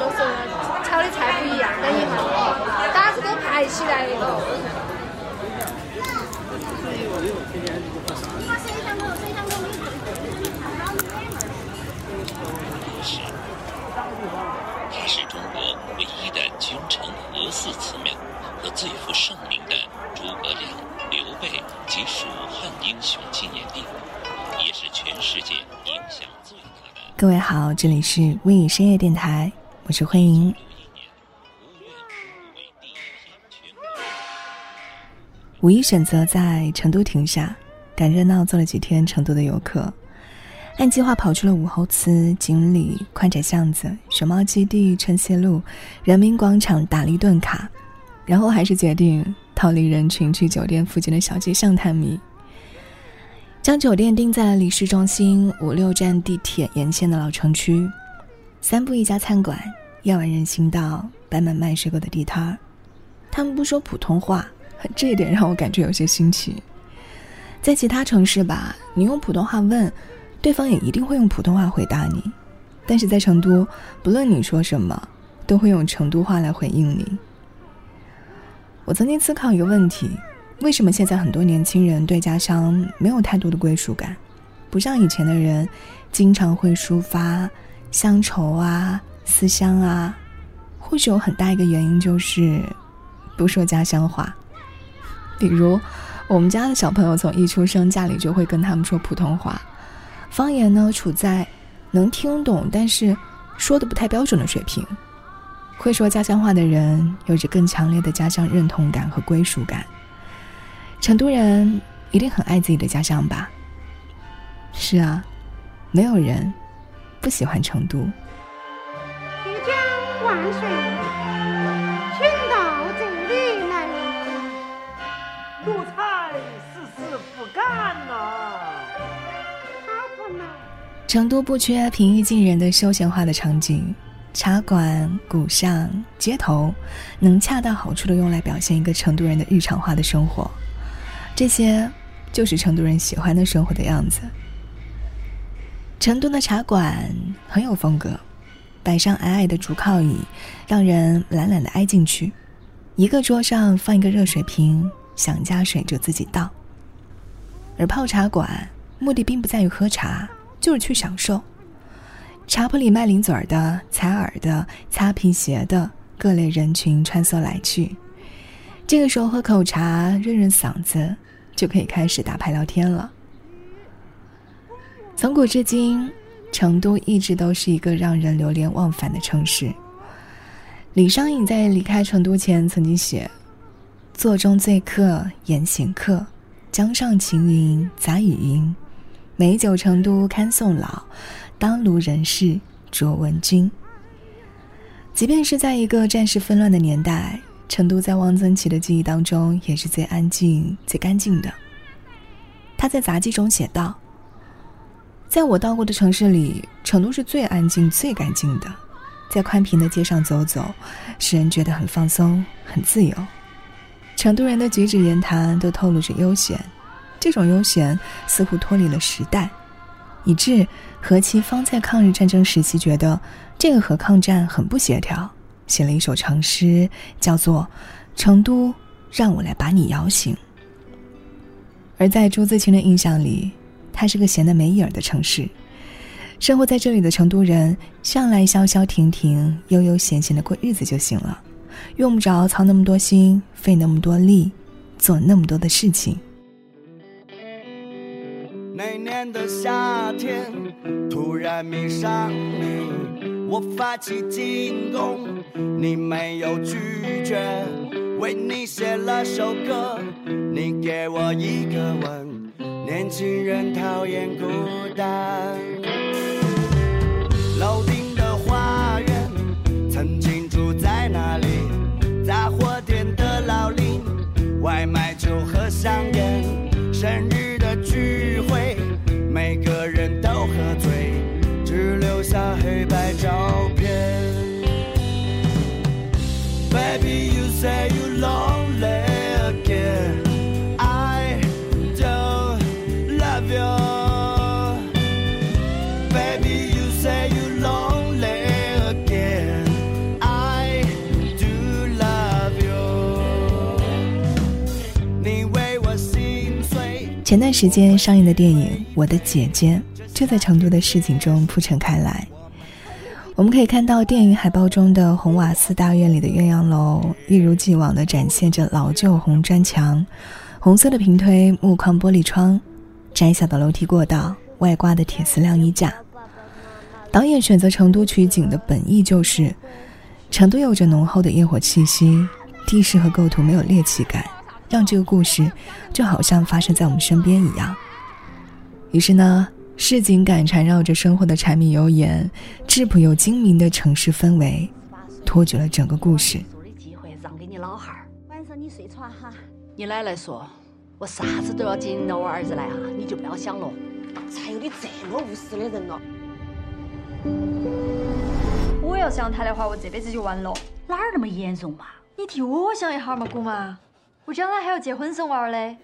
都是炒的菜不一样，等一下，大家是都排起来的。是，它是中国唯一的君臣合祀祠庙和最负盛名的诸葛亮、刘备及蜀汉英雄纪念地，也是全世界影响最大的。各位好，这里是微影深夜电台，我是慧莹。五一选择在成都停下，赶热闹做了几天成都的游客。按计划跑出了武侯祠、锦里、宽窄巷子、熊猫基地、春熙路、人民广场，打了一顿卡，然后还是决定逃离人群，去酒店附近的小街巷探秘。将酒店定在了离市中心五六站地铁沿线的老城区，三步一家餐馆，夜晚人行道摆满卖水果的地摊儿。他们不说普通话，这一点让我感觉有些新奇。在其他城市吧，你用普通话问。对方也一定会用普通话回答你，但是在成都，不论你说什么，都会用成都话来回应你。我曾经思考一个问题：为什么现在很多年轻人对家乡没有太多的归属感？不像以前的人，经常会抒发乡愁啊、思乡啊。或许有很大一个原因就是不说家乡话。比如，我们家的小朋友从一出生，家里就会跟他们说普通话。方言呢，处在能听懂但是说的不太标准的水平。会说家乡话的人有着更强烈的家乡认同感和归属感。成都人一定很爱自己的家乡吧？是啊，没有人不喜欢成都。成都不缺平易近人的休闲化的场景，茶馆、古巷、街头，能恰到好处的用来表现一个成都人的日常化的生活。这些就是成都人喜欢的生活的样子。成都的茶馆很有风格，摆上矮矮的竹靠椅，让人懒懒的挨进去。一个桌上放一个热水瓶，想加水就自己倒。而泡茶馆目的并不在于喝茶。就是去享受，茶铺里卖零嘴儿的、采耳的、擦皮鞋的各类人群穿梭来去。这个时候喝口茶润润嗓子，就可以开始打牌聊天了。从古至今，成都一直都是一个让人流连忘返的城市。李商隐在离开成都前曾经写：“座中醉客言行客，江上晴云杂雨云。”美酒成都堪送老，当卢人士卓文君。即便是在一个战事纷乱的年代，成都在汪曾祺的记忆当中也是最安静、最干净的。他在杂记中写道：“在我到过的城市里，成都是最安静、最干净的。在宽平的街上走走，使人觉得很放松、很自由。成都人的举止言谈都透露着悠闲。”这种悠闲似乎脱离了时代，以致何其芳在抗日战争时期觉得这个和抗战很不协调，写了一首长诗，叫做《成都让我来把你摇醒》。而在朱自清的印象里，它是个闲得没影儿的城市，生活在这里的成都人向来消消停停、悠悠闲闲的过日子就行了，用不着操那么多心、费那么多力、做那么多的事情。那年的夏天，突然迷上你，我发起进攻，你没有拒绝，为你写了首歌，你给我一个吻，年轻人讨厌孤单。楼顶的花园，曾经住在那里，杂货店的老林，外卖酒和香烟，前段时间上映的电影《我的姐姐》就在成都的市井中铺陈开来。我们可以看到电影海报中的红瓦寺大院里的鸳鸯楼，一如既往地展现着老旧红砖墙、红色的平推木框玻璃窗、窄小的楼梯过道、外挂的铁丝晾衣架。导演选择成都取景的本意就是，成都有着浓厚的烟火气息，地势和构图没有猎奇感，让这个故事就好像发生在我们身边一样。于是呢。市井感缠绕着生活的柴米油盐，质朴又精明的城市氛围，托举了整个故事。机会让给你老汉儿，晚上你睡床哈。你奶奶说，我啥子都要接你我儿子来啊，你就不要想了。才有你这么无私的人了。我要想他的话，我这辈子就完了。哪儿那么严重嘛？你替我想一下嘛，姑妈。我将来还要结婚生娃儿嘞。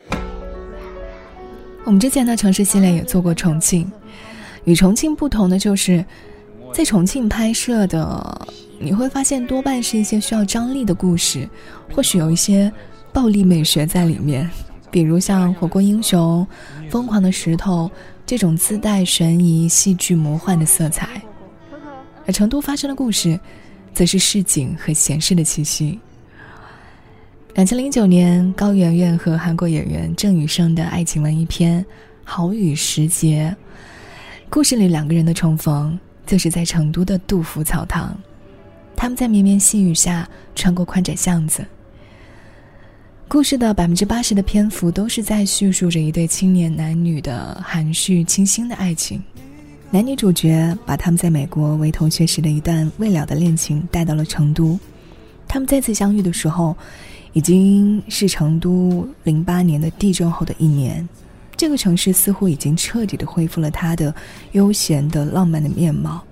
我们之前的城市系列也做过重庆，与重庆不同的就是，在重庆拍摄的，你会发现多半是一些需要张力的故事，或许有一些暴力美学在里面，比如像《火锅英雄》《疯狂的石头》这种自带悬疑、戏剧、魔幻的色彩，而成都发生的故事，则是市井和闲适的气息。两千零九年，高圆圆和韩国演员郑雨盛的爱情文艺片《好雨时节》，故事里两个人的重逢，就是在成都的杜甫草堂。他们在绵绵细雨下穿过宽窄巷子。故事的百分之八十的篇幅都是在叙述着一对青年男女的含蓄清新的爱情。男女主角把他们在美国为同学时的一段未了的恋情带到了成都。他们再次相遇的时候。已经是成都零八年的地震后的一年，这个城市似乎已经彻底的恢复了它的悠闲的浪漫的面貌，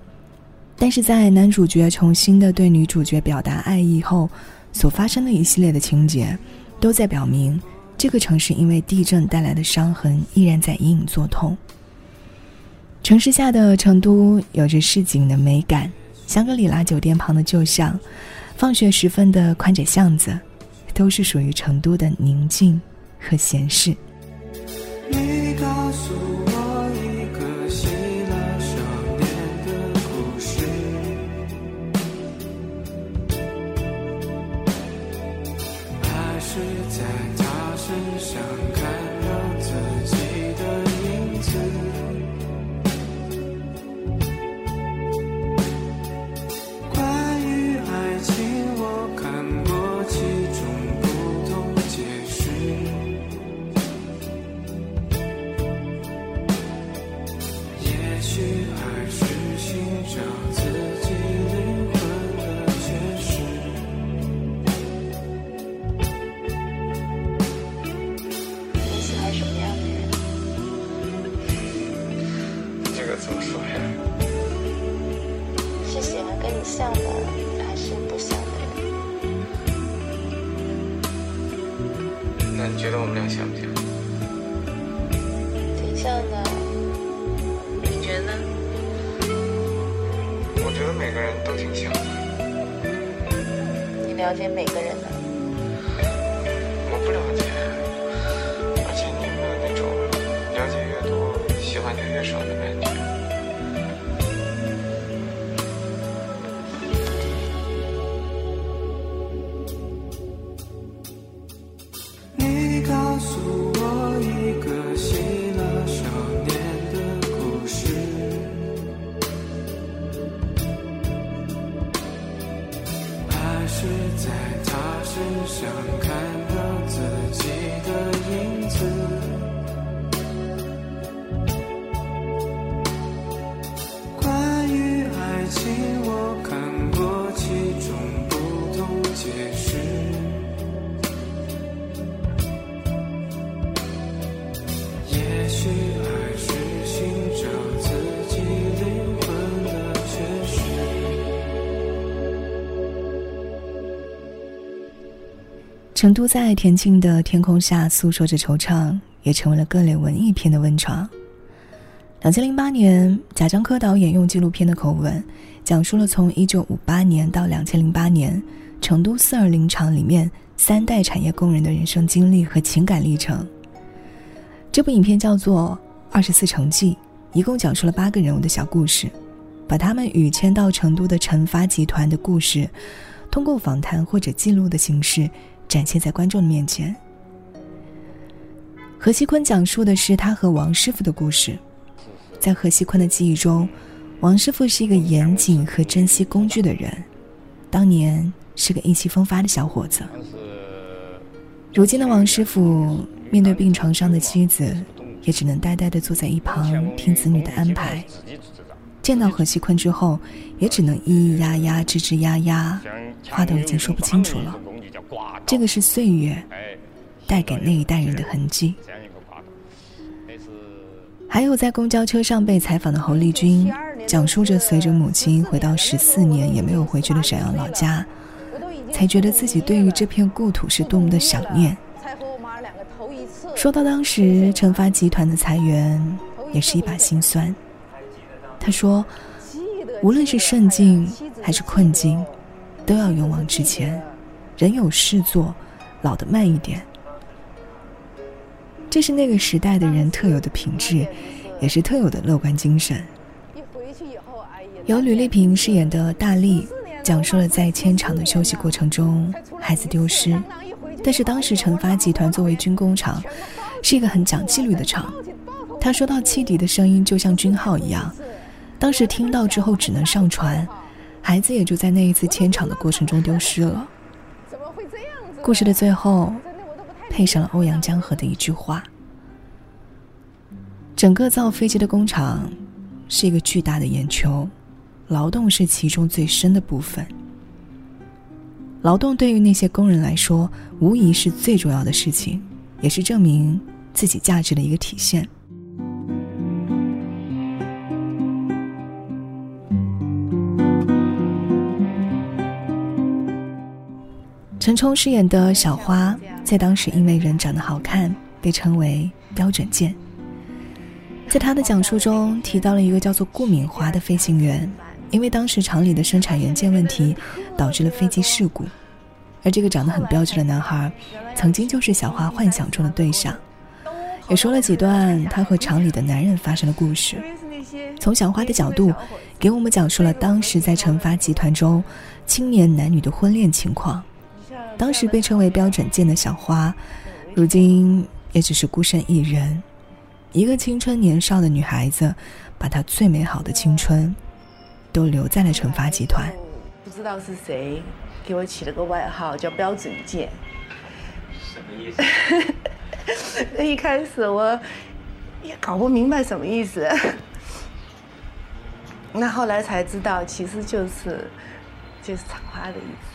但是在男主角重新的对女主角表达爱意后，所发生的一系列的情节，都在表明这个城市因为地震带来的伤痕依然在隐隐作痛。城市下的成都有着市井的美感，香格里拉酒店旁的旧巷，放学时分的宽窄巷子。都是属于成都的宁静和闲适。像不像？挺像的。你觉得？我觉得每个人都挺像的。你了解每个人吗？我不了解，而且你有没有那种了解越多，喜欢就越少的感觉？成都在恬静的天空下诉说着惆怅，也成为了各类文艺片的温床。两千零八年，贾樟柯导演用纪录片的口吻，讲述了从一九五八年到两千零八年成都四二零厂里面三代产业工人的人生经历和情感历程。这部影片叫做《二十四城记》，一共讲述了八个人物的小故事，把他们与迁到成都的陈发集团的故事，通过访谈或者记录的形式展现在观众的面前。何西坤讲述的是他和王师傅的故事，在何西坤的记忆中，王师傅是一个严谨和珍惜工具的人，当年是个意气风发的小伙子。如今的王师傅面对病床上的妻子，也只能呆呆地坐在一旁听子女的安排。见到何西坤之后，也只能咿咿呀呀、吱吱呀呀，话都已经说不清楚了。这个是岁月带给那一代人的痕迹。还有在公交车上被采访的侯丽君，讲述着随着母亲回到十四年也没有回去的沈阳老家。才觉得自己对于这片故土是多么的想念。说到当时成发集团的裁员，也是一把辛酸。他说：“无论是顺境还是困境，都要勇往直前，人有事做，老得慢一点。”这是那个时代的人特有的品质，也是特有的乐观精神。由吕丽萍饰演的大力。讲述了在迁场的休息过程中，孩子丢失。但是当时成发集团作为军工厂，是一个很讲纪律的厂。他说到汽笛的声音就像军号一样，当时听到之后只能上传，孩子也就在那一次迁场的过程中丢失了。故事的最后，配上了欧阳江河的一句话：整个造飞机的工厂，是一个巨大的眼球。劳动是其中最深的部分。劳动对于那些工人来说，无疑是最重要的事情，也是证明自己价值的一个体现。陈冲饰演的小花，在当时因为人长得好看，被称为标准件。在他的讲述中，提到了一个叫做顾敏华的飞行员。因为当时厂里的生产元件问题，导致了飞机事故，而这个长得很标致的男孩，曾经就是小花幻想中的对象，也说了几段他和厂里的男人发生的故事。从小花的角度，给我们讲述了当时在成发集团中青年男女的婚恋情况。当时被称为标准件的小花，如今也只是孤身一人，一个青春年少的女孩子，把她最美好的青春。都留在了成发集团。不知道是谁给我起了个外号叫标准件。什么意思？那 一开始我也搞不明白什么意思。那后来才知道，其实就是就是厂花的意思。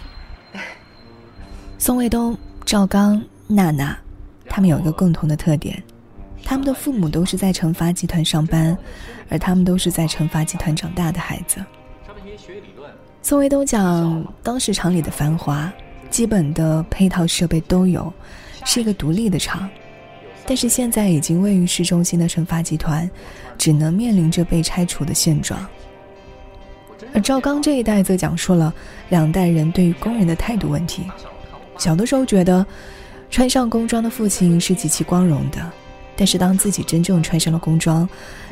宋卫东、赵刚、娜娜，他们有一个共同的特点。他们的父母都是在成发集团上班，而他们都是在成发集团长大的孩子。宋卫东讲，当时厂里的繁华，基本的配套设备都有，是一个独立的厂。但是现在已经位于市中心的成发集团，只能面临着被拆除的现状。而赵刚这一代则讲述了两代人对于工人的态度问题。小的时候觉得，穿上工装的父亲是极其光荣的。但是当自己真正穿上了工装，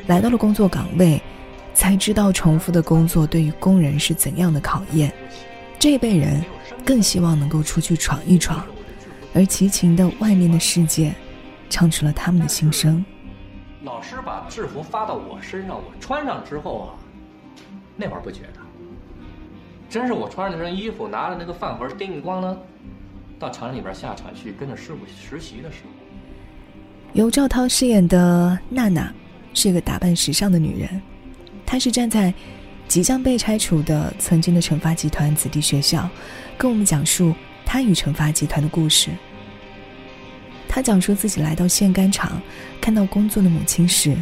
来到了工作岗位，才知道重复的工作对于工人是怎样的考验。这一辈人更希望能够出去闯一闯，而齐秦的外面的世界，唱出了他们的心声。老师把制服发到我身上，我穿上之后啊，那会儿不觉得，真是我穿着那身衣服，拿着那个饭盒，叮咣啷，到厂里边下厂去跟着师傅实习的时候。由赵涛饰演的娜娜，是一个打扮时尚的女人。她是站在即将被拆除的曾经的成发集团子弟学校，跟我们讲述她与成发集团的故事。她讲述自己来到线杆厂，看到工作的母亲时，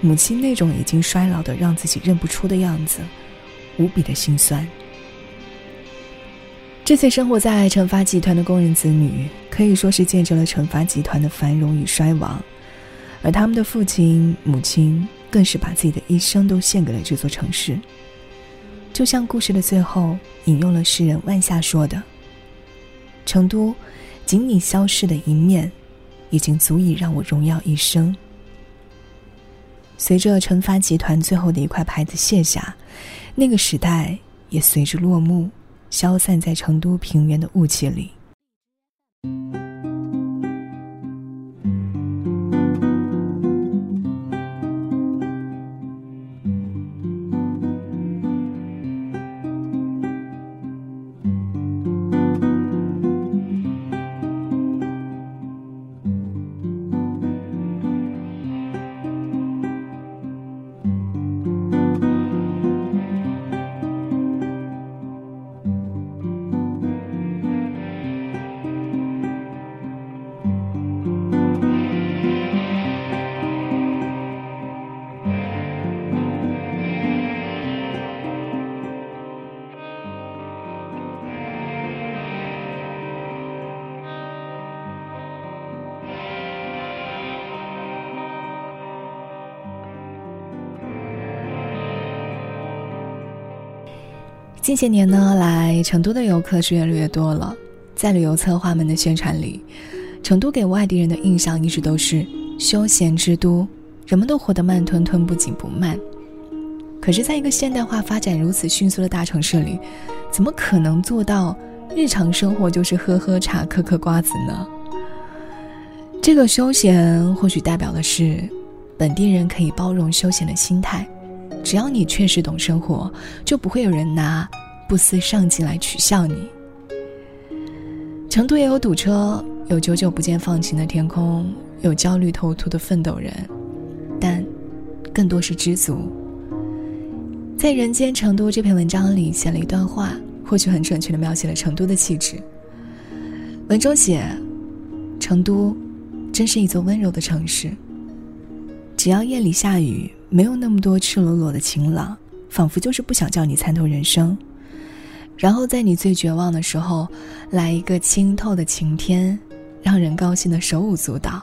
母亲那种已经衰老的让自己认不出的样子，无比的心酸。这些生活在成发集团的工人子女，可以说是见证了成发集团的繁荣与衰亡，而他们的父亲、母亲更是把自己的一生都献给了这座城市。就像故事的最后引用了诗人万夏说的：“成都，仅你消逝的一面，已经足以让我荣耀一生。”随着成发集团最后的一块牌子卸下，那个时代也随之落幕，消散在成都平原的雾气里。近些年呢，来成都的游客是越来越多了。在旅游策划们的宣传里，成都给外地人的印象一直都是休闲之都，人们都活得慢吞吞、不紧不慢。可是，在一个现代化发展如此迅速的大城市里，怎么可能做到日常生活就是喝喝茶、嗑嗑瓜子呢？这个休闲或许代表的是本地人可以包容休闲的心态。只要你确实懂生活，就不会有人拿不思上进来取笑你。成都也有堵车，有久久不见放晴的天空，有焦虑透突的奋斗人，但更多是知足。在《人间成都》这篇文章里写了一段话，或许很准确的描写了成都的气质。文中写：“成都，真是一座温柔的城市。只要夜里下雨。”没有那么多赤裸裸的晴朗，仿佛就是不想叫你参透人生。然后在你最绝望的时候，来一个清透的晴天，让人高兴的手舞足蹈。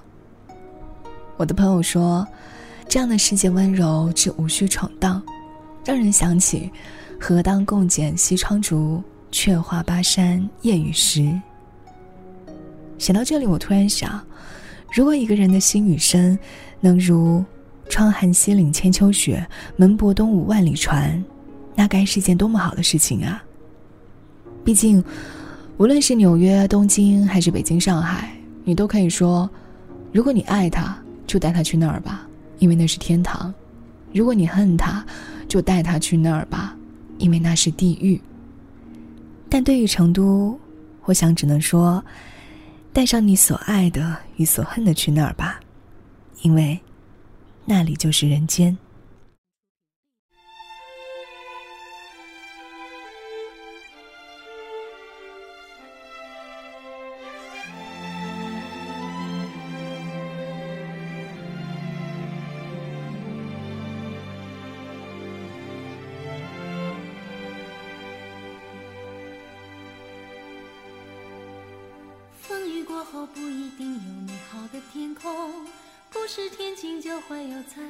我的朋友说，这样的世界温柔至无需闯荡，让人想起“何当共剪西窗烛，却话巴山夜雨时”。写到这里，我突然想，如果一个人的心与身能如……窗含西岭千秋雪，门泊东吴万里船，那该是件多么好的事情啊！毕竟，无论是纽约、东京还是北京、上海，你都可以说：如果你爱他，就带他去那儿吧，因为那是天堂；如果你恨他，就带他去那儿吧，因为那是地狱。但对于成都，我想只能说：带上你所爱的与所恨的去那儿吧，因为。那里就是人间。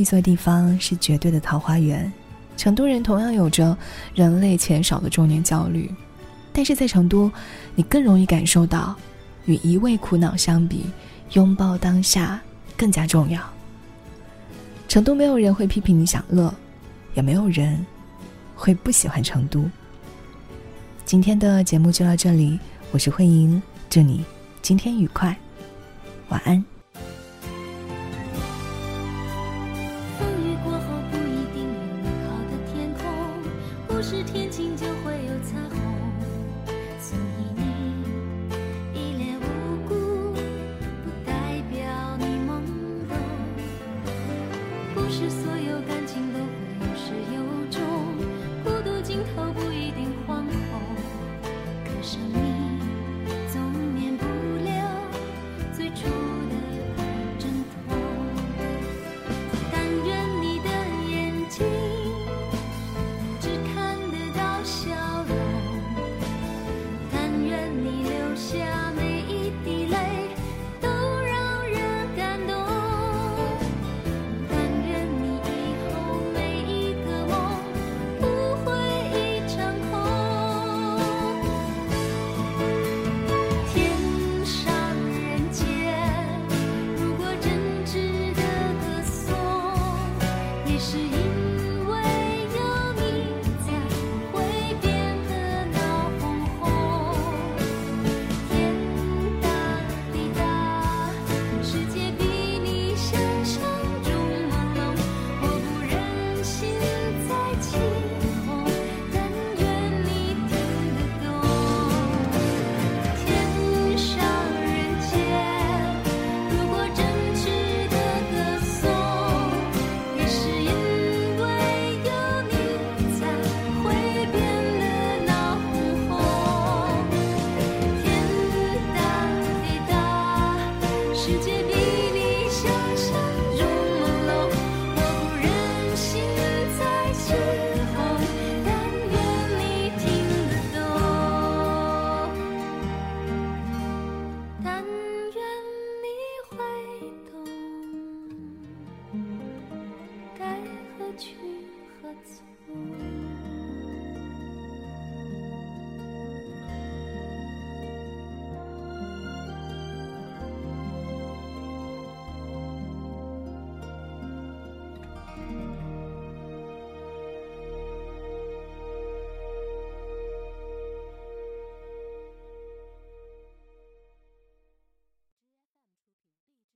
一座地方是绝对的桃花源。成都人同样有着人类钱少的中年焦虑，但是在成都，你更容易感受到，与一味苦恼相比，拥抱当下更加重要。成都没有人会批评你享乐，也没有人会不喜欢成都。今天的节目就到这里，我是慧莹，祝你今天愉快，晚安。